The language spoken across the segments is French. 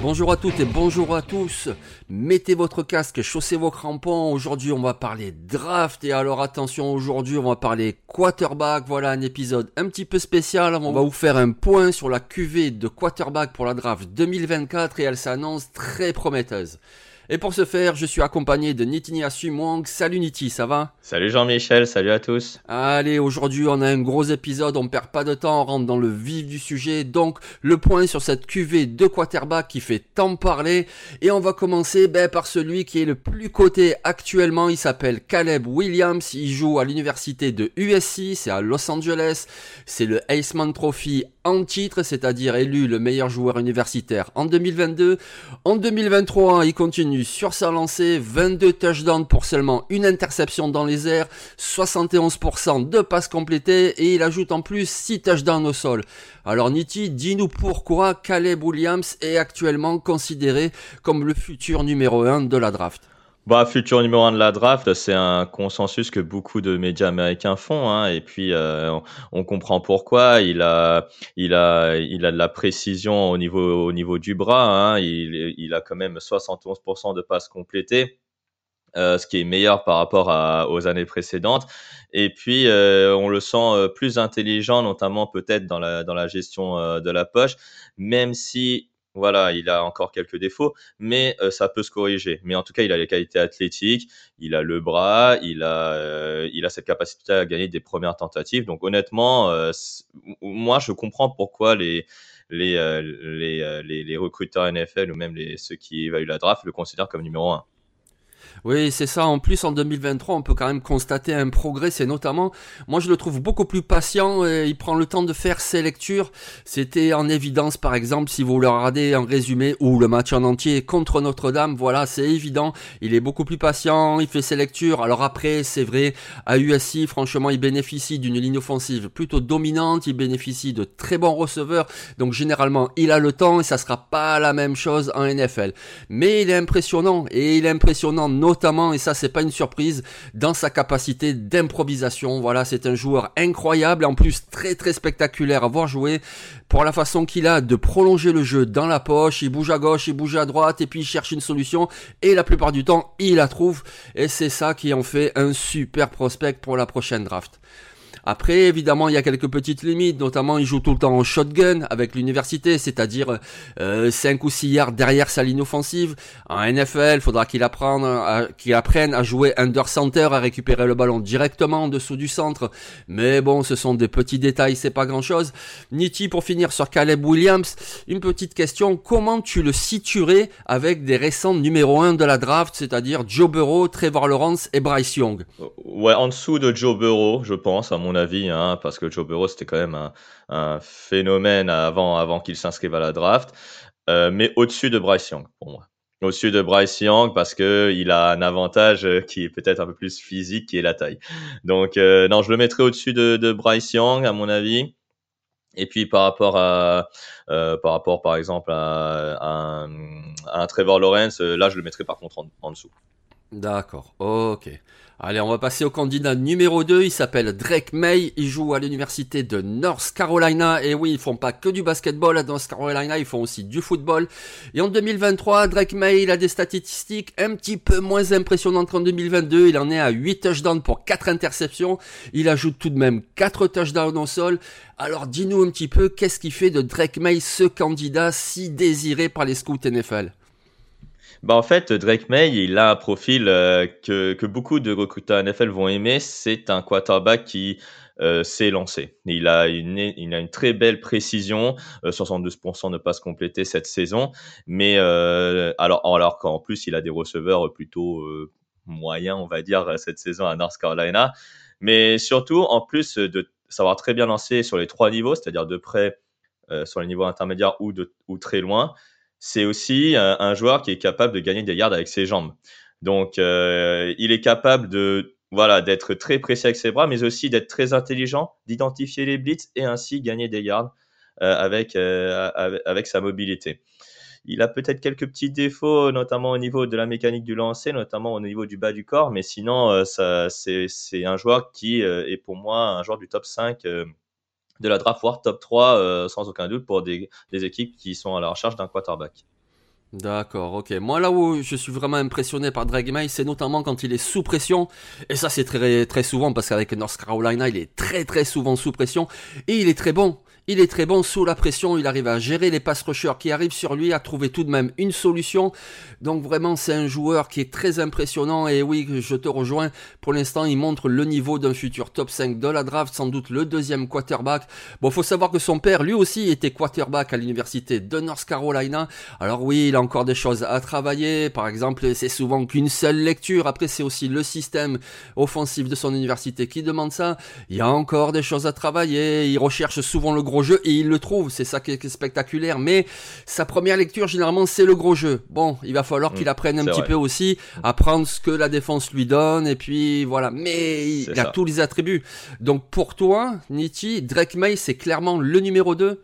Bonjour à toutes et bonjour à tous. Mettez votre casque, chaussez vos crampons. Aujourd'hui, on va parler draft. Et alors, attention, aujourd'hui, on va parler quarterback. Voilà un épisode un petit peu spécial. On va vous faire un point sur la QV de quarterback pour la draft 2024 et elle s'annonce très prometteuse. Et pour ce faire, je suis accompagné de Nitinia Sumwang. Salut Niti, ça va? Salut Jean-Michel, salut à tous. Allez, aujourd'hui on a un gros épisode, on perd pas de temps, on rentre dans le vif du sujet. Donc le point sur cette QV de quarterback qui fait tant parler. Et on va commencer ben, par celui qui est le plus coté actuellement. Il s'appelle Caleb Williams. Il joue à l'université de USC, c'est à Los Angeles. C'est le Aceman Trophy en titre, c'est-à-dire élu le meilleur joueur universitaire en 2022. En 2023, il continue sur sa lancée, 22 touchdowns pour seulement une interception dans les airs, 71% de passes complétées et il ajoute en plus 6 touchdowns au sol. Alors Niti, dis-nous pourquoi Caleb Williams est actuellement considéré comme le futur numéro 1 de la draft. Bah, futur numéro 1 de la draft, c'est un consensus que beaucoup de médias américains font, hein, et puis euh, on, on comprend pourquoi. Il a, il a, il a de la précision au niveau, au niveau du bras. Hein, il, il a quand même 71% de passes complétées. Euh, ce qui est meilleur par rapport à, aux années précédentes. Et puis, euh, on le sent euh, plus intelligent, notamment peut-être dans la, dans la gestion euh, de la poche, même si voilà, il a encore quelques défauts, mais euh, ça peut se corriger. Mais en tout cas, il a les qualités athlétiques, il a le bras, il a, euh, il a cette capacité à gagner des premières tentatives. Donc honnêtement, euh, moi, je comprends pourquoi les les, euh, les, euh, les, les, recruteurs NFL ou même les, ceux qui évaluent la draft le considèrent comme numéro 1. Oui, c'est ça. En plus, en 2023, on peut quand même constater un progrès. C'est notamment, moi, je le trouve beaucoup plus patient. Il prend le temps de faire ses lectures. C'était en évidence, par exemple, si vous le regardez en résumé ou le match en entier contre Notre-Dame. Voilà, c'est évident. Il est beaucoup plus patient. Il fait ses lectures. Alors après, c'est vrai, à USC, franchement, il bénéficie d'une ligne offensive plutôt dominante. Il bénéficie de très bons receveurs. Donc, généralement, il a le temps et ça sera pas la même chose en NFL. Mais il est impressionnant et il est impressionnant notamment, et ça c'est pas une surprise, dans sa capacité d'improvisation. Voilà, c'est un joueur incroyable, en plus très très spectaculaire à voir jouer, pour la façon qu'il a de prolonger le jeu dans la poche, il bouge à gauche, il bouge à droite, et puis il cherche une solution, et la plupart du temps, il la trouve, et c'est ça qui en fait un super prospect pour la prochaine draft. Après, évidemment, il y a quelques petites limites, notamment il joue tout le temps en shotgun avec l'université, c'est-à-dire euh, 5 ou 6 yards derrière sa ligne offensive. En NFL, il faudra qu'il apprenne, à, qu'il apprenne à jouer under center, à récupérer le ballon directement en dessous du centre. Mais bon, ce sont des petits détails, c'est pas grand-chose. Niti, pour finir sur Caleb Williams, une petite question, comment tu le situerais avec des récents numéro 1 de la draft, c'est-à-dire Joe Burrow, Trevor Lawrence et Bryce Young? Ouais, en dessous de Joe Burrow, je pense, à mon avis, hein, parce que Joe Burrow, c'était quand même un, phénomène avant, qu'il s'inscrive à la draft, euh, mais au-dessus de Bryce Young, pour moi. Au-dessus de Bryce Young, parce que il a un avantage qui est peut-être un peu plus physique, qui est la taille. Donc, euh, non, je le mettrais au-dessus de, Bryce Young, à mon avis. Et puis par rapport à, euh, par rapport par exemple à, un, Trevor Lawrence, là je le mettrais par contre en dessous. D'accord, ok. Allez, on va passer au candidat numéro 2. Il s'appelle Drake May. Il joue à l'université de North Carolina. Et oui, ils font pas que du basketball à North Carolina, ils font aussi du football. Et en 2023, Drake May, il a des statistiques un petit peu moins impressionnantes qu'en 2022. Il en est à 8 touchdowns pour 4 interceptions. Il ajoute tout de même 4 touchdowns au sol. Alors dis-nous un petit peu, qu'est-ce qui fait de Drake May ce candidat si désiré par les scouts NFL bah en fait, Drake May, il a un profil euh, que, que beaucoup de recruteurs NFL vont aimer. C'est un quarterback qui euh, s'est lancé. Il a une, il a une très belle précision, 72% euh, de passes complétées cette saison. Mais alors, alors qu'en plus, il a des receveurs plutôt moyens, on va dire, cette saison à North Carolina. Mais surtout, en plus de savoir très bien lancer sur les trois niveaux, c'est-à-dire de près, sur les niveaux intermédiaires ou, de, ou très loin, c'est aussi un, joueur qui est capable de gagner des yards avec ses jambes. Donc, euh, il est capable de voilà d'être très précis avec ses bras, mais aussi d'être très intelligent, d'identifier les blitz et ainsi gagner des yards euh, avec, euh, avec, sa mobilité. Il a peut-être quelques petits défauts, notamment au niveau de la mécanique du lancer, notamment au niveau du bas du corps, mais sinon, c'est un joueur qui est pour moi un joueur du top 5 de la draft, voire top 3 euh, sans aucun doute pour des, équipes qui sont à la recherche d'un quarterback. D'accord, ok. Moi là où je suis vraiment impressionné par Drake May, c'est notamment quand il est sous pression. Et ça c'est très très souvent parce qu'avec North Carolina, il est très très souvent sous pression. Et il est très bon. Il est très bon sous la pression, il arrive à gérer les pass rushers qui arrivent sur lui, à trouver tout de même une solution. Donc vraiment c'est un joueur qui est très impressionnant et oui, je te rejoins. Pour l'instant, il montre le niveau d'un futur top 5 de la draft, sans doute le deuxième quarterback. Bon, faut savoir que son père lui aussi était quarterback à l'université de North Carolina. Alors oui, il a encore des choses à travailler. Par exemple, c'est souvent qu'une seule lecture. Après, c'est aussi le système offensif de son université qui demande ça. Il y a encore des choses à travailler. Il recherche souvent le gros jeu et il le trouve, c'est ça qui est spectaculaire. Mais sa première lecture, généralement, c'est le gros jeu. Bon, il va falloir qu'il mmh, apprenne un petit peu aussi à prendre ce que la défense lui donne et puis voilà. Mais il a tous les attributs. Donc pour toi, Nitti, Drake May, c'est clairement le numéro 2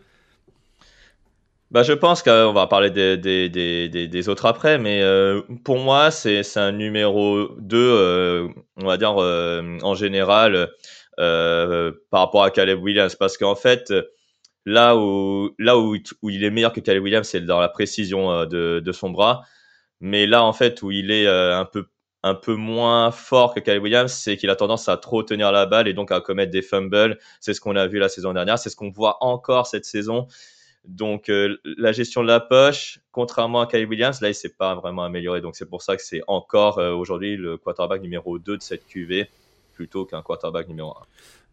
bah, je pense qu'on va parler des, des, des, des, autres après, mais euh, pour moi, c'est un numéro 2, euh, on va dire, euh, en général, par rapport à Caleb Williams, parce qu'en fait, Là où, là où, où il est meilleur que Caleb Williams, c'est dans la précision euh, de, de, son bras. Mais là, en fait, où il est euh, un peu, un peu moins fort que Caleb Williams, c'est qu'il a tendance à trop tenir la balle et donc à commettre des fumbles. C'est ce qu'on a vu la saison dernière. C'est ce qu'on voit encore cette saison. Donc, euh, la gestion de la poche, contrairement à Caleb Williams, là, il s'est pas vraiment amélioré. Donc, c'est pour ça que c'est encore aujourd'hui le quarterback numéro 2 de cette QV plutôt qu'un quarterback numéro 1.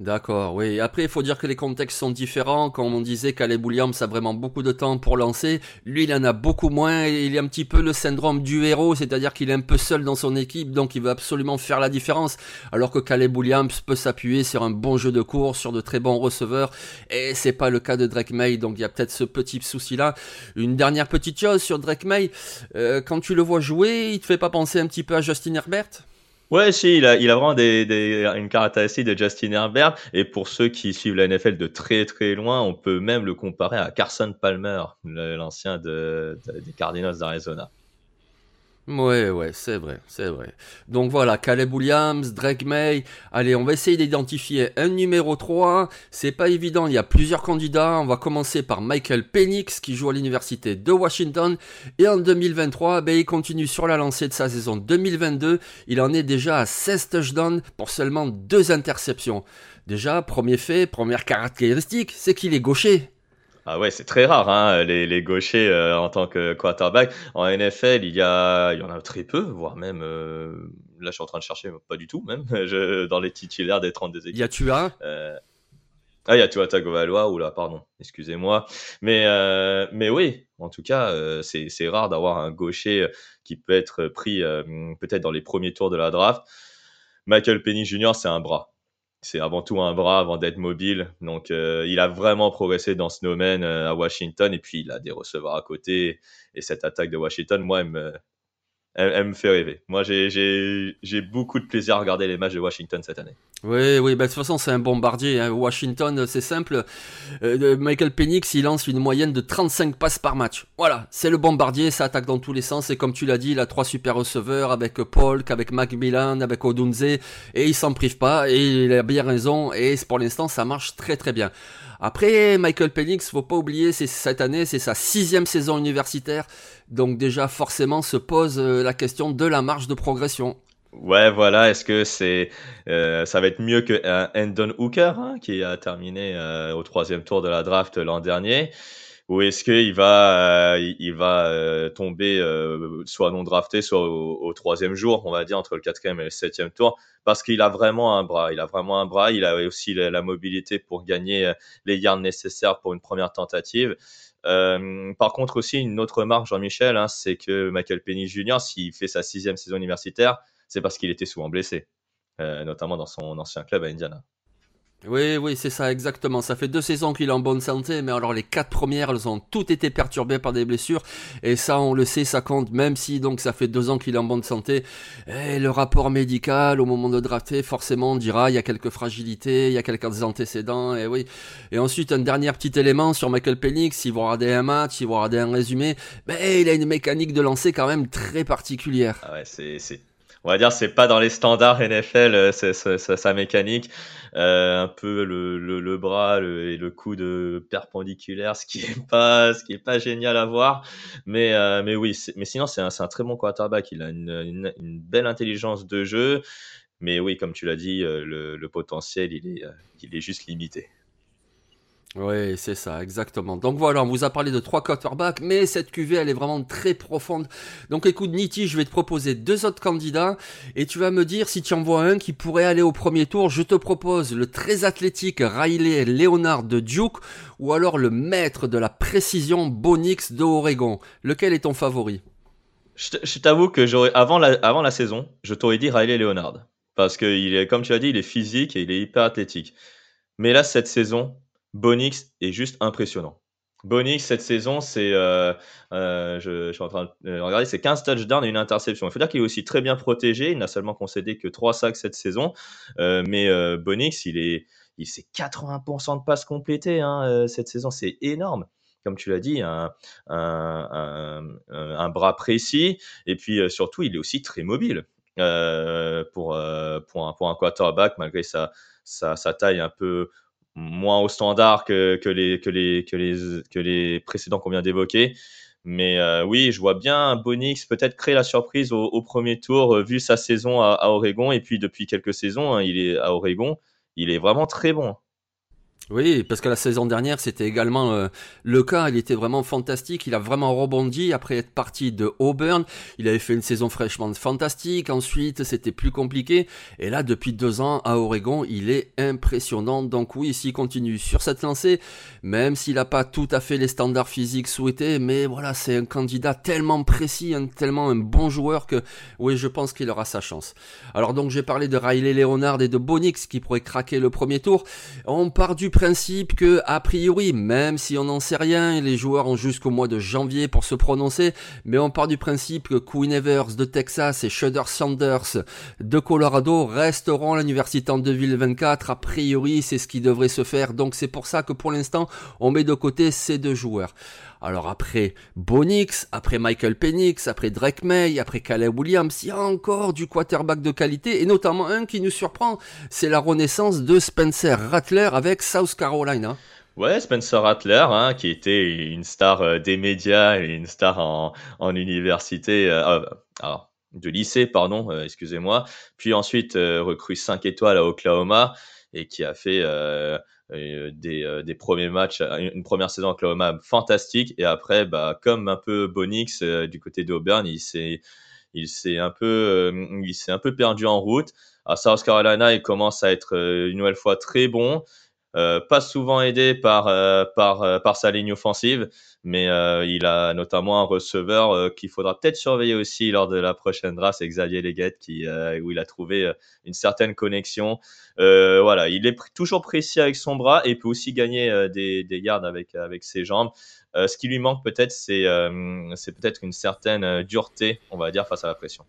D'accord, oui. Après, il faut dire que les contextes sont différents. Comme on disait, Caleb Williams a vraiment beaucoup de temps pour lancer. Lui, il en a beaucoup moins. Il a un petit peu le syndrome du héros, c'est-à-dire qu'il est un peu seul dans son équipe, donc il veut absolument faire la différence. Alors que Caleb Williams peut s'appuyer sur un bon jeu de course, sur de très bons receveurs. Et c'est pas le cas de Drake May, donc il y a peut-être ce petit souci-là. Une dernière petite chose sur Drake May. Euh, quand tu le vois jouer, il te fait pas penser un petit peu à Justin Herbert? Ouais, si, il a, il a vraiment des, des, une caractéristique de Justin Herbert. Et pour ceux qui suivent la NFL de très très loin, on peut même le comparer à Carson Palmer, l'ancien de, des Cardinals d'Arizona. Ouais, ouais, c'est vrai, c'est vrai. Donc voilà, Caleb Williams, Drake May. Allez, on va essayer d'identifier un numéro 3. C'est pas évident, il y a plusieurs candidats. On va commencer par Michael Penix, qui joue à l'université de Washington. Et en 2023, ben, il continue sur la lancée de sa saison 2022. Il en est déjà à 16 touchdowns pour seulement deux interceptions. Déjà, premier fait, première caractéristique, c'est qu'il est gaucher. Ah ouais, c'est très rare, hein, les, les gauchers euh, en tant que quarterback. En NFL, il y, a, il y en a très peu, voire même, euh, là je suis en train de chercher, pas du tout même, je, dans les titulaires des 32 équipes. Y a tu as euh, Ah, il y a Tua Tagovailoa, ou là, pardon, excusez-moi. Mais, mais oui, en tout cas, c'est rare d'avoir un gaucher qui peut être pris peut-être dans les premiers tours de la draft. Michael Penny Jr., c'est un bras c'est avant tout un bras avant d'être mobile. Donc, euh, il a vraiment progressé dans ce domaine euh, à Washington. Et puis, il a des receveurs à côté. Et cette attaque de Washington, moi, elle me, elle, me fait rêver. Moi, j'ai beaucoup de plaisir à regarder les matchs de Washington cette année. Oui, oui, bah, de toute façon, c'est un bombardier. Hein. Washington, c'est simple. Euh, Michael Penix, il lance une moyenne de 35 passes par match. Voilà, c'est le bombardier, ça attaque dans tous les sens. Et comme tu l'as dit, il a trois super receveurs avec Polk, avec Macmillan, avec Odunze. Et il s'en prive pas. Et il a bien raison. Et pour l'instant, ça marche très très bien. Après, Michael Penix, faut pas oublier, c'est cette année, c'est sa sixième saison universitaire. Donc déjà, forcément, se pose euh, la question de la marge de progression. Ouais, voilà. Est-ce que c'est, euh, ça va être mieux que Endon Hooker hein, qui a terminé euh, au troisième tour de la draft l'an dernier, ou est-ce qu'il va, il va tomber soit non drafté, soit au, troisième jour, on va dire entre le quatrième et le septième tour, parce qu'il a vraiment un bras. Il a vraiment un bras. Il a aussi la mobilité pour gagner les yards nécessaires pour une première tentative. Euh, par contre aussi une autre remarque Jean-Michel, hein, c'est que Michael Penny Jr. s'il fait sa sixième saison universitaire, c'est parce qu'il était souvent blessé, euh, notamment dans son ancien club à Indiana. Oui, oui, c'est ça, exactement. Ça fait deux saisons qu'il est en bonne santé, mais alors les quatre premières, elles ont toutes été perturbées par des blessures. Et ça, on le sait, ça compte, même si donc ça fait deux ans qu'il est en bonne santé. Et le rapport médical, au moment de drafter, forcément, on dira, il y a quelques fragilités, il y a quelques antécédents, et oui. Et ensuite, un dernier petit élément sur Michael Penix, si vous regardez un match, si vous regardez un résumé, ben, il a une mécanique de lancer quand même très particulière. Ah ouais, c'est on va dire c'est pas dans les standards NFL euh, c'est sa mécanique. Euh, un peu le, le, bras et le coude perpendiculaire ce qui est pas ce qui est pas génial à voir. Mais euh, mais oui mais sinon c'est un, un, très bon quarterback. Il a une, une, belle intelligence de jeu. Mais oui comme tu l'as dit le, le, potentiel il est il est juste limité oui, c'est ça, exactement. Donc voilà, on vous a parlé de trois quarterbacks, mais cette QV, elle est vraiment très profonde. Donc écoute, Niti, je vais te proposer deux autres candidats, et tu vas me dire si tu en vois un qui pourrait aller au premier tour. Je te propose le très athlétique Riley Leonard de Duke, ou alors le maître de la précision Bonix de Oregon. Lequel est ton favori? Je t'avoue que j'aurais, avant la, avant la saison, je t'aurais dit Riley Leonard. Parce que, il est, comme tu as dit, il est physique et il est hyper athlétique. Mais là, cette saison, Bonix est juste impressionnant. Bonix, cette saison, c'est, euh, euh, je, suis en train de regarder, c'est 15 touchdowns et une interception. Il faut dire qu'il est aussi très bien protégé. Il n'a seulement concédé que 3 sacs cette saison. Euh, mais Bonix, il est, il c'est 80% de passes complétées hein, cette saison. C'est énorme. Comme tu l'as dit, un, bras précis. Et puis surtout, il est aussi très mobile. pour, un, quarterback, malgré sa taille un peu moins au standard que, les, précédents qu'on vient d'évoquer. Mais euh, oui, je vois bien Bonix peut-être créer la surprise au, premier tour, euh, vu sa saison à, à, Oregon. Et puis depuis quelques saisons, hein, il est à Oregon. Il est vraiment très bon. Oui, parce que la saison dernière, c'était également euh, le cas. Il était vraiment fantastique. Il a vraiment rebondi après être parti de Auburn. Il avait fait une saison fraîchement fantastique. Ensuite, c'était plus compliqué. Et là, depuis deux ans, à Oregon, il est impressionnant. Donc oui, s'il continue sur cette lancée, même s'il n'a pas tout à fait les standards physiques souhaités, mais voilà, c'est un candidat tellement précis, tellement un bon joueur que oui, je pense qu'il aura sa chance. Alors donc, j'ai parlé de Riley Leonard et de Bonix qui pourraient craquer le premier tour. On part du principe que, a priori, même si on n'en sait rien, les joueurs ont jusqu'au mois de janvier pour se prononcer, mais on part du principe que Queen Evers de Texas et Shudder Sanders de Colorado resteront à l'université en 2024. A priori, c'est ce qui devrait se faire. Donc c'est pour ça que pour l'instant, on met de côté ces deux joueurs. Alors après Bonix, après Michael Penix, après Drake May, après Caleb Williams, il y a encore du quarterback de qualité et notamment un qui nous surprend, c'est la renaissance de Spencer Rattler avec South Carolina. Ouais, Spencer Rattler, hein, qui était une star euh, des médias une star en, université, euh, alors, de lycée, pardon, euh, excusez-moi. Puis ensuite, recrue 5 étoiles à Oklahoma et qui a fait euh, des, euh, des, premiers matchs, une première saison à Oklahoma fantastique, et après, bah, comme un peu Bonix euh, du côté d'Auburn, il s'est il s'est un peu il s'est un peu perdu en route. À South Carolina, il commence à être une nouvelle fois très bon. Pas souvent aidé par, par, par sa ligne offensive, mais il a notamment un receveur qu'il faudra peut-être surveiller aussi lors de la prochaine draft, Xavier Leguette, qui, où il a trouvé une certaine connexion. voilà, il est toujours précis avec son bras et peut aussi gagner des, des yards avec, avec ses jambes. ce qui lui manque peut-être, c'est c'est peut-être une certaine dureté, on va dire, face à la pression.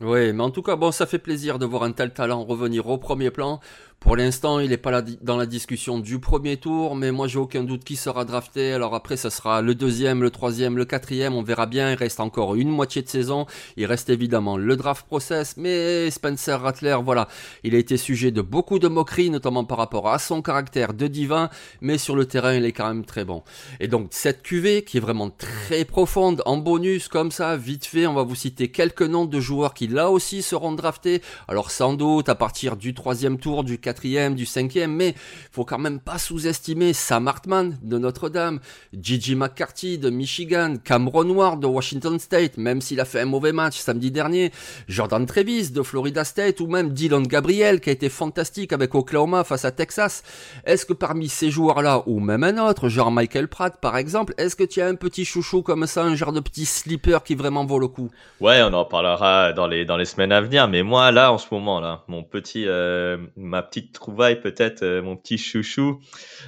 Oui, mais en tout cas, bon, ça fait plaisir de voir un tel talent revenir au premier plan. Pour l'instant, il n'est pas dans la discussion du premier tour, mais moi j'ai aucun doute qu'il sera drafté. Alors après, ça sera le deuxième, le troisième, le quatrième, on verra bien. Il reste encore une moitié de saison. Il reste évidemment le draft process, mais Spencer Rattler, voilà, il a été sujet de beaucoup de moqueries, notamment par rapport à son caractère de divin, mais sur le terrain, il est quand même très bon. Et donc cette QV qui est vraiment très profonde, en bonus comme ça, vite fait, on va vous citer quelques noms de joueurs qui là aussi seront draftés. Alors sans doute à partir du troisième tour, du quatrième, du cinquième, mais faut quand même pas sous-estimer Sam Hartman de Notre-Dame, Gigi McCarthy de Michigan, Cameron Ward de Washington State, même s'il a fait un mauvais match samedi dernier, Jordan Trevis de Florida State ou même Dylan Gabriel qui a été fantastique avec Oklahoma face à Texas. Est-ce que parmi ces joueurs-là, ou même un autre, genre Michael Pratt par exemple, est-ce que tu as un petit chouchou comme ça, un genre de petit slipper qui vraiment vaut le coup? Ouais, on en parlera dans les dans les semaines à venir. Mais moi, là, en ce moment, là, mon petit, euh, ma petite trouvaille, peut-être, euh, mon petit chouchou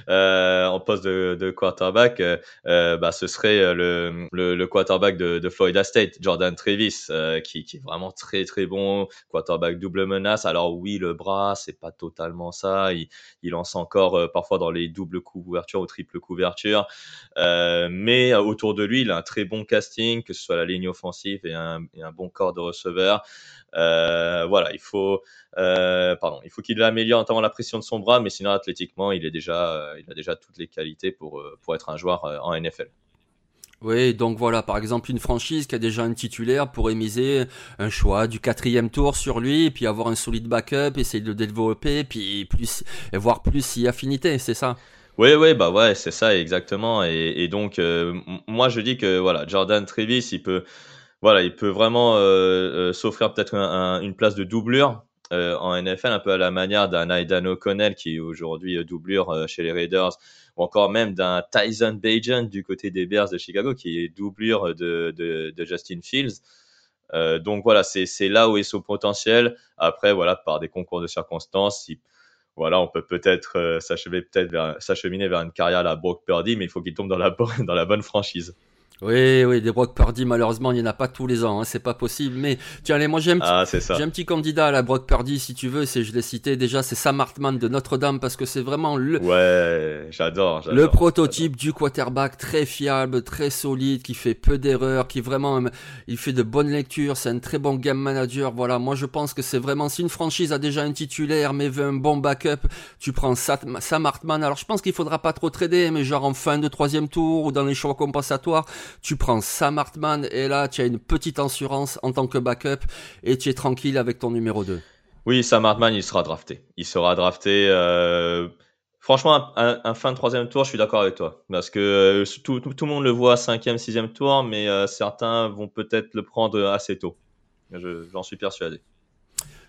euh, en poste de, quarterback, bah, ce serait le, le, quarterback de, Florida State, Jordan Travis, qui, qui, est vraiment très très bon, quarterback double menace. Alors oui, le bras, c'est pas totalement ça. Il, lance encore parfois dans les doubles couvertures ou triple couverture, mais autour de lui, il a un très bon casting, que ce soit la ligne offensive et un, un bon corps de receveur. Euh, voilà, il faut, euh, pardon, il faut qu'il améliore notamment la pression de son bras, mais sinon athlétiquement, il est déjà, euh, il a déjà toutes les qualités pour pour être un joueur en NFL. Oui, donc voilà, par exemple, une franchise qui a déjà un titulaire pourrait miser un choix du quatrième tour sur lui, puis avoir un solide backup, essayer de le développer, puis plus, et voir plus si affinité, c'est ça? Oui, oui, bah ouais, c'est ça exactement. Et, donc, moi, je dis que voilà, Jordan Trevis, il peut, voilà, il peut vraiment euh, euh, s'offrir peut-être une place de doublure euh, en NFL, un peu à la manière d'un Aidan O'Connell qui est aujourd'hui doublure chez les Raiders, ou encore même d'un Tyson Bajan du côté des Bears de Chicago qui est doublure de, Justin Fields. Euh, donc voilà, c'est là où est son potentiel. Après, voilà, par des concours de circonstances, voilà, on peut peut-être s'acheminer peut-être vers, vers une carrière à la Brock Purdy, mais il faut qu'il tombe dans la bonne franchise. Oui, oui, des Brock Purdy, malheureusement, il n'y en a pas tous les ans, hein, c'est pas possible. Mais tiens, allez, moi j'ai un, ah, j'ai un petit candidat à la Brock Purdy, si tu veux, c'est, je l'ai cité déjà, c'est Sam Hartman de Notre-Dame, parce que c'est vraiment le, ouais, j'adore, le prototype du quarterback très fiable, très solide, qui fait peu d'erreurs, qui vraiment, il fait de bonnes lectures, c'est un très bon game manager. Voilà, moi je pense que c'est vraiment, si une franchise a déjà un titulaire, mais veut un bon backup, tu prends Sam Hartman. Alors je pense qu'il faudra pas trop trader, mais genre en fin de troisième tour ou dans les choix compensatoires tu prends Sam Hartman et là tu as une petite assurance en tant que backup et tu es tranquille avec ton numéro 2. Oui, Sam Hartman, il sera drafté. Il sera drafté. Euh, franchement, un, fin de troisième tour, je suis d'accord avec toi. Parce que euh, tout, le monde le voit cinquième, sixième tour, mais euh, certains vont peut-être le prendre assez tôt. J'en suis persuadé.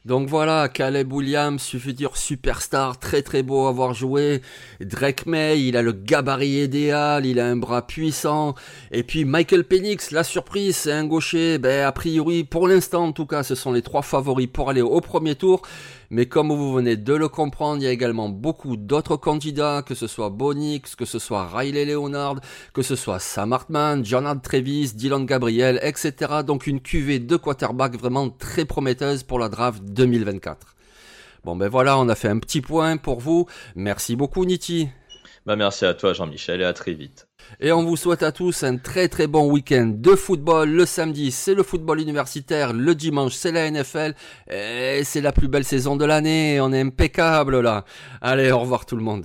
Donc voilà, Caleb Williams, futur superstar, très très beau à avoir joué. Drake May, il a le gabarit idéal, il a un bras puissant. Et puis Michael Penix, la surprise, c'est un gaucher. Ben, a priori, pour l'instant en tout cas, ce sont les trois favoris pour aller au premier tour. Mais comme vous venez de le comprendre, il y a également beaucoup d'autres candidats, que ce soit Bonix, que ce soit Riley Leonard, que ce soit Sam Hartman, Jonathan Trevis, Dylan Gabriel, etc. Donc une cuvée de quarterback vraiment très prometteuse pour la draft 2024. Bon ben voilà, on a fait un petit point pour vous. Merci beaucoup Niti. Bah merci à toi Jean-Michel et à très vite. Et on vous souhaite à tous un très très bon week-end de football. Le samedi, c'est le football universitaire. Le dimanche, c'est la NFL. Et c'est la plus belle saison de l'année. On est impeccable là. Allez, au revoir tout le monde.